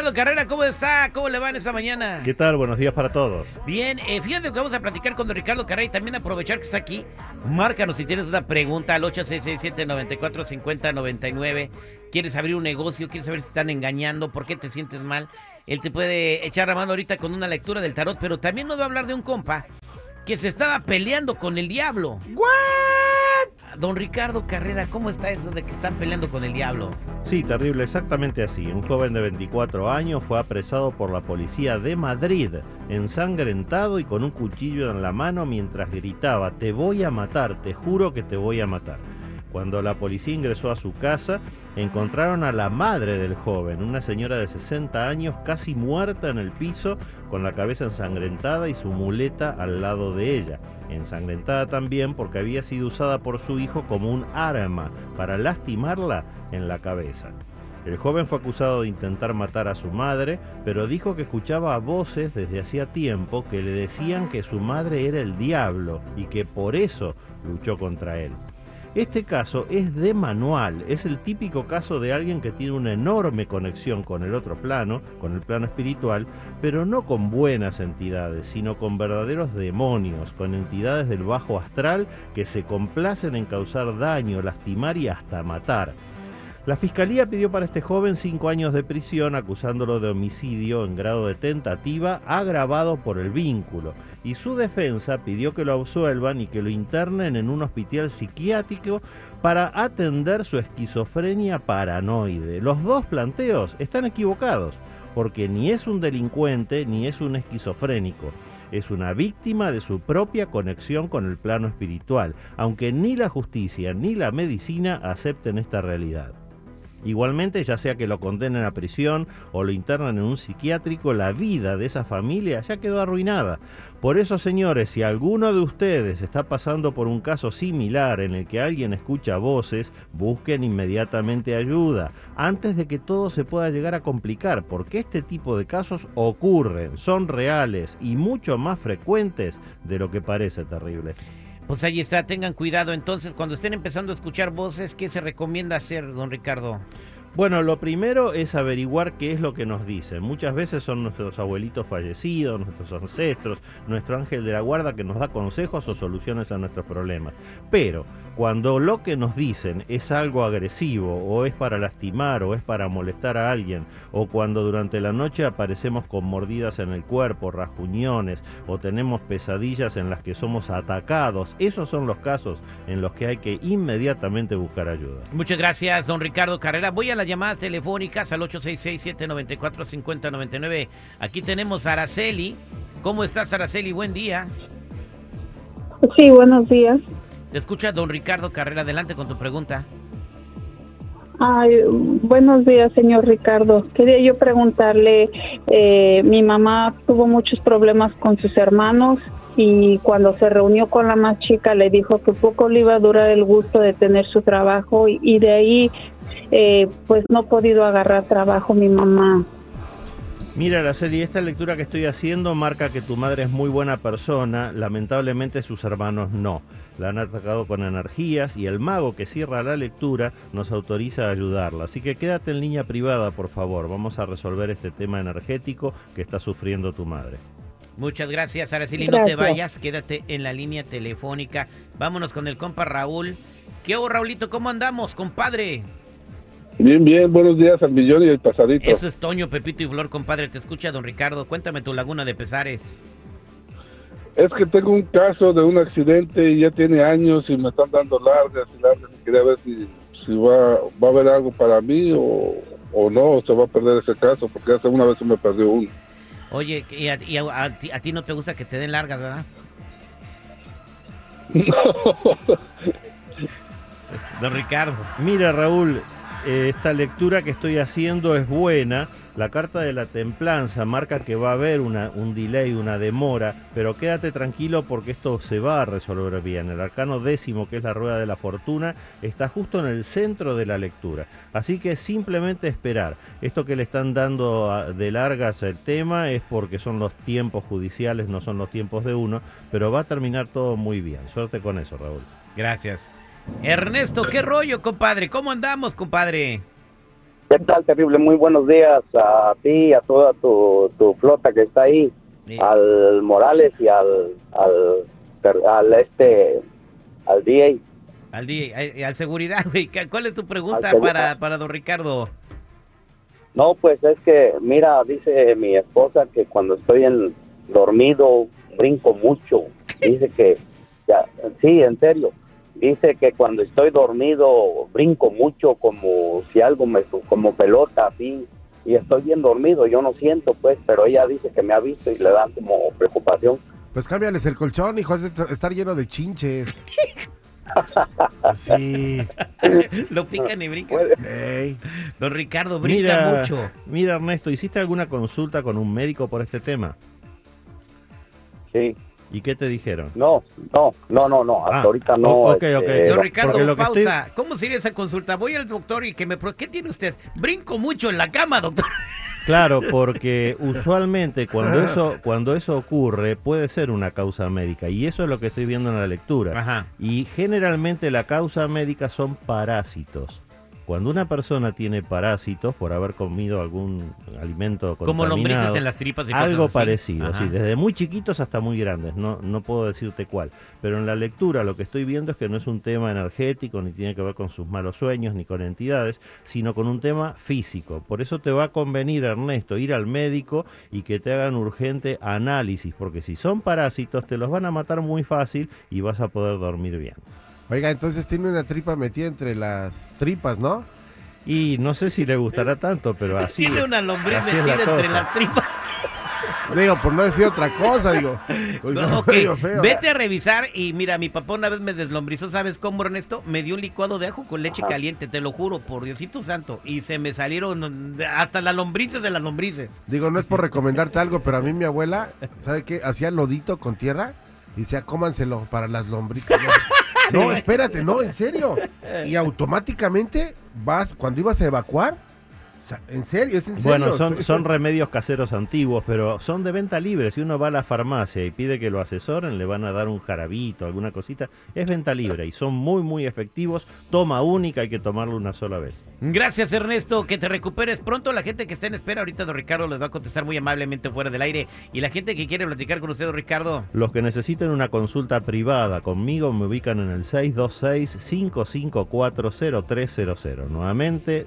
Ricardo Carrera, ¿cómo está? ¿Cómo le va en esta mañana? ¿Qué tal? Buenos días para todos. Bien, eh, fíjate que vamos a platicar con don Ricardo Carrera y también aprovechar que está aquí. Márcanos si tienes una pregunta al 8667-945099. ¿Quieres abrir un negocio? ¿Quieres saber si están engañando? ¿Por qué te sientes mal? Él te puede echar la mano ahorita con una lectura del tarot, pero también nos va a hablar de un compa que se estaba peleando con el diablo. ¿What? Don Ricardo Carrera, ¿cómo está eso de que están peleando con el diablo? Sí, terrible, exactamente así. Un joven de 24 años fue apresado por la policía de Madrid, ensangrentado y con un cuchillo en la mano mientras gritaba, te voy a matar, te juro que te voy a matar. Cuando la policía ingresó a su casa, encontraron a la madre del joven, una señora de 60 años casi muerta en el piso, con la cabeza ensangrentada y su muleta al lado de ella. Ensangrentada también porque había sido usada por su hijo como un arma para lastimarla en la cabeza. El joven fue acusado de intentar matar a su madre, pero dijo que escuchaba voces desde hacía tiempo que le decían que su madre era el diablo y que por eso luchó contra él. Este caso es de manual, es el típico caso de alguien que tiene una enorme conexión con el otro plano, con el plano espiritual, pero no con buenas entidades, sino con verdaderos demonios, con entidades del bajo astral que se complacen en causar daño, lastimar y hasta matar. La fiscalía pidió para este joven cinco años de prisión acusándolo de homicidio en grado de tentativa agravado por el vínculo y su defensa pidió que lo absuelvan y que lo internen en un hospital psiquiátrico para atender su esquizofrenia paranoide. Los dos planteos están equivocados porque ni es un delincuente ni es un esquizofrénico es una víctima de su propia conexión con el plano espiritual, aunque ni la justicia ni la medicina acepten esta realidad. Igualmente, ya sea que lo condenen a prisión o lo internan en un psiquiátrico, la vida de esa familia ya quedó arruinada. Por eso, señores, si alguno de ustedes está pasando por un caso similar en el que alguien escucha voces, busquen inmediatamente ayuda, antes de que todo se pueda llegar a complicar, porque este tipo de casos ocurren, son reales y mucho más frecuentes de lo que parece terrible. Pues ahí está, tengan cuidado entonces cuando estén empezando a escuchar voces, ¿qué se recomienda hacer, don Ricardo? Bueno, lo primero es averiguar qué es lo que nos dicen. Muchas veces son nuestros abuelitos fallecidos, nuestros ancestros, nuestro ángel de la guarda que nos da consejos o soluciones a nuestros problemas. Pero cuando lo que nos dicen es algo agresivo o es para lastimar o es para molestar a alguien o cuando durante la noche aparecemos con mordidas en el cuerpo, rasguñones o tenemos pesadillas en las que somos atacados, esos son los casos en los que hay que inmediatamente buscar ayuda. Muchas gracias, don Ricardo Carrera. Voy a las llamadas telefónicas al 866-794-5099. Aquí tenemos a Araceli. ¿Cómo estás, Araceli? Buen día. Sí, buenos días. Te escucha don Ricardo Carrera. Adelante con tu pregunta. Ay, buenos días, señor Ricardo. Quería yo preguntarle, eh, mi mamá tuvo muchos problemas con sus hermanos y cuando se reunió con la más chica le dijo que poco le iba a durar el gusto de tener su trabajo y de ahí eh, pues no he podido agarrar trabajo mi mamá. Mira, la serie, esta lectura que estoy haciendo marca que tu madre es muy buena persona, lamentablemente sus hermanos no. La han atacado con energías y el mago que cierra la lectura nos autoriza a ayudarla. Así que quédate en línea privada, por favor. Vamos a resolver este tema energético que está sufriendo tu madre. Muchas gracias, Araceli. No te vayas, quédate en la línea telefónica. Vámonos con el compa Raúl. ¿Qué hubo, Raulito? ¿Cómo andamos, compadre? Bien, bien, buenos días al millón y el pasadito. Eso es Toño, Pepito y Flor, compadre. Te escucha don Ricardo. Cuéntame tu laguna de pesares. Es que tengo un caso de un accidente y ya tiene años y me están dando largas y largas. Y quería ver si, si va, va a haber algo para mí o, o no, o se va a perder ese caso, porque hace una vez se me perdió uno. Oye, y, a, y a, ti, a, ti, no te gusta que te den largas, ¿verdad? No. Don Ricardo. Mira, Raúl, eh, esta lectura que estoy haciendo es buena. La carta de la templanza marca que va a haber una, un delay, una demora, pero quédate tranquilo porque esto se va a resolver bien. El arcano décimo, que es la rueda de la fortuna, está justo en el centro de la lectura. Así que simplemente esperar. Esto que le están dando de largas el tema es porque son los tiempos judiciales, no son los tiempos de uno, pero va a terminar todo muy bien. Suerte con eso, Raúl. Gracias. Ernesto, ¿qué rollo, compadre? ¿Cómo andamos, compadre? ¿Qué tal, terrible? Muy buenos días a ti, a toda tu, tu flota que está ahí, Sí. al Morales y al, al, al este, al DA. Al, día, al, al seguridad, güey. ¿Cu- ¿Cuál es tu pregunta para, para don Ricardo? No, pues es que, mira, dice mi esposa que cuando estoy en dormido brinco mucho. Dice que, ya, sí, en serio. Dice que cuando estoy dormido brinco mucho como si algo me, como pelota, así. Y estoy bien dormido, yo no siento, pues, pero ella dice que me ha visto y le da como preocupación. Pues cámbiales el colchón, hijo, es de estar lleno de chinches. Sí. Lo pican y brincan. Puede- Ey. Don Ricardo, brinca Mira, mucho. mira Ernesto, ¿hiciste alguna consulta con un médico por este tema? Sí, ¿Y qué te dijeron? no, no, no, no, no, hasta Ah, ahorita no. ok, este, ok. Don no, Ricardo, que estoy- pausa. ¿Cómo sería esa consulta? Voy al doctor y que me... pro- ¿Qué tiene usted? Brinco mucho en la cama, doctor. Claro, porque usualmente cuando eso, cuando eso ocurre puede ser una causa médica y eso es lo que estoy viendo en la lectura. Ajá. Y generalmente la causa médica son parásitos. Cuando una persona tiene parásitos por haber comido algún alimento Como lombrices en las tripas y cosas algo así. parecido, Ajá. sí, desde muy chiquitos hasta muy grandes, no, no puedo decirte cuál. Pero en la lectura lo que estoy viendo es que no es un tema energético, ni tiene que ver con sus malos sueños, ni con entidades, sino con un tema físico. Por eso te va a convenir, Ernesto, ir al médico y que te hagan urgente análisis, porque si son parásitos te los van a matar muy fácil y vas a poder dormir bien. Oiga, entonces tiene una tripa metida entre las tripas, ¿no? Y no sé si le gustará tanto, pero así, Tiene una lombriz la metida entre las tripas. Digo, por no decir otra cosa, digo. Pues No, no, ok, digo, feo. Vete a revisar y mira, mi papá una vez me deslombrizó, ¿sabes cómo, Ernesto? Me dio un licuado de ajo con leche Ajá. caliente, te lo juro, por Diosito Santo. Y se me salieron hasta las lombrices de las lombrices. Digo, no es por recomendarte algo, pero a mí mi abuela, ¿sabe qué? Hacía lodito con tierra y decía, cómanselo para las lombrices. No, espérate, no, en serio. Y automáticamente vas, cuando ibas a evacuar, en serio, es en serio. Bueno, son, remedios caseros antiguos, pero son de venta libre. Si uno va a la farmacia y pide que lo asesoren, le van a dar un jarabito, alguna cosita. Es venta libre y son muy, muy efectivos. Toma única, hay que tomarlo una sola vez. Gracias, Ernesto, que te recuperes pronto. La gente que está en espera ahorita, don Ricardo, les va a contestar muy amablemente fuera del aire. Y la gente que quiere platicar con usted, don Ricardo, Los que necesiten una consulta privada conmigo me ubican en el 626-554-0300. Nuevamente,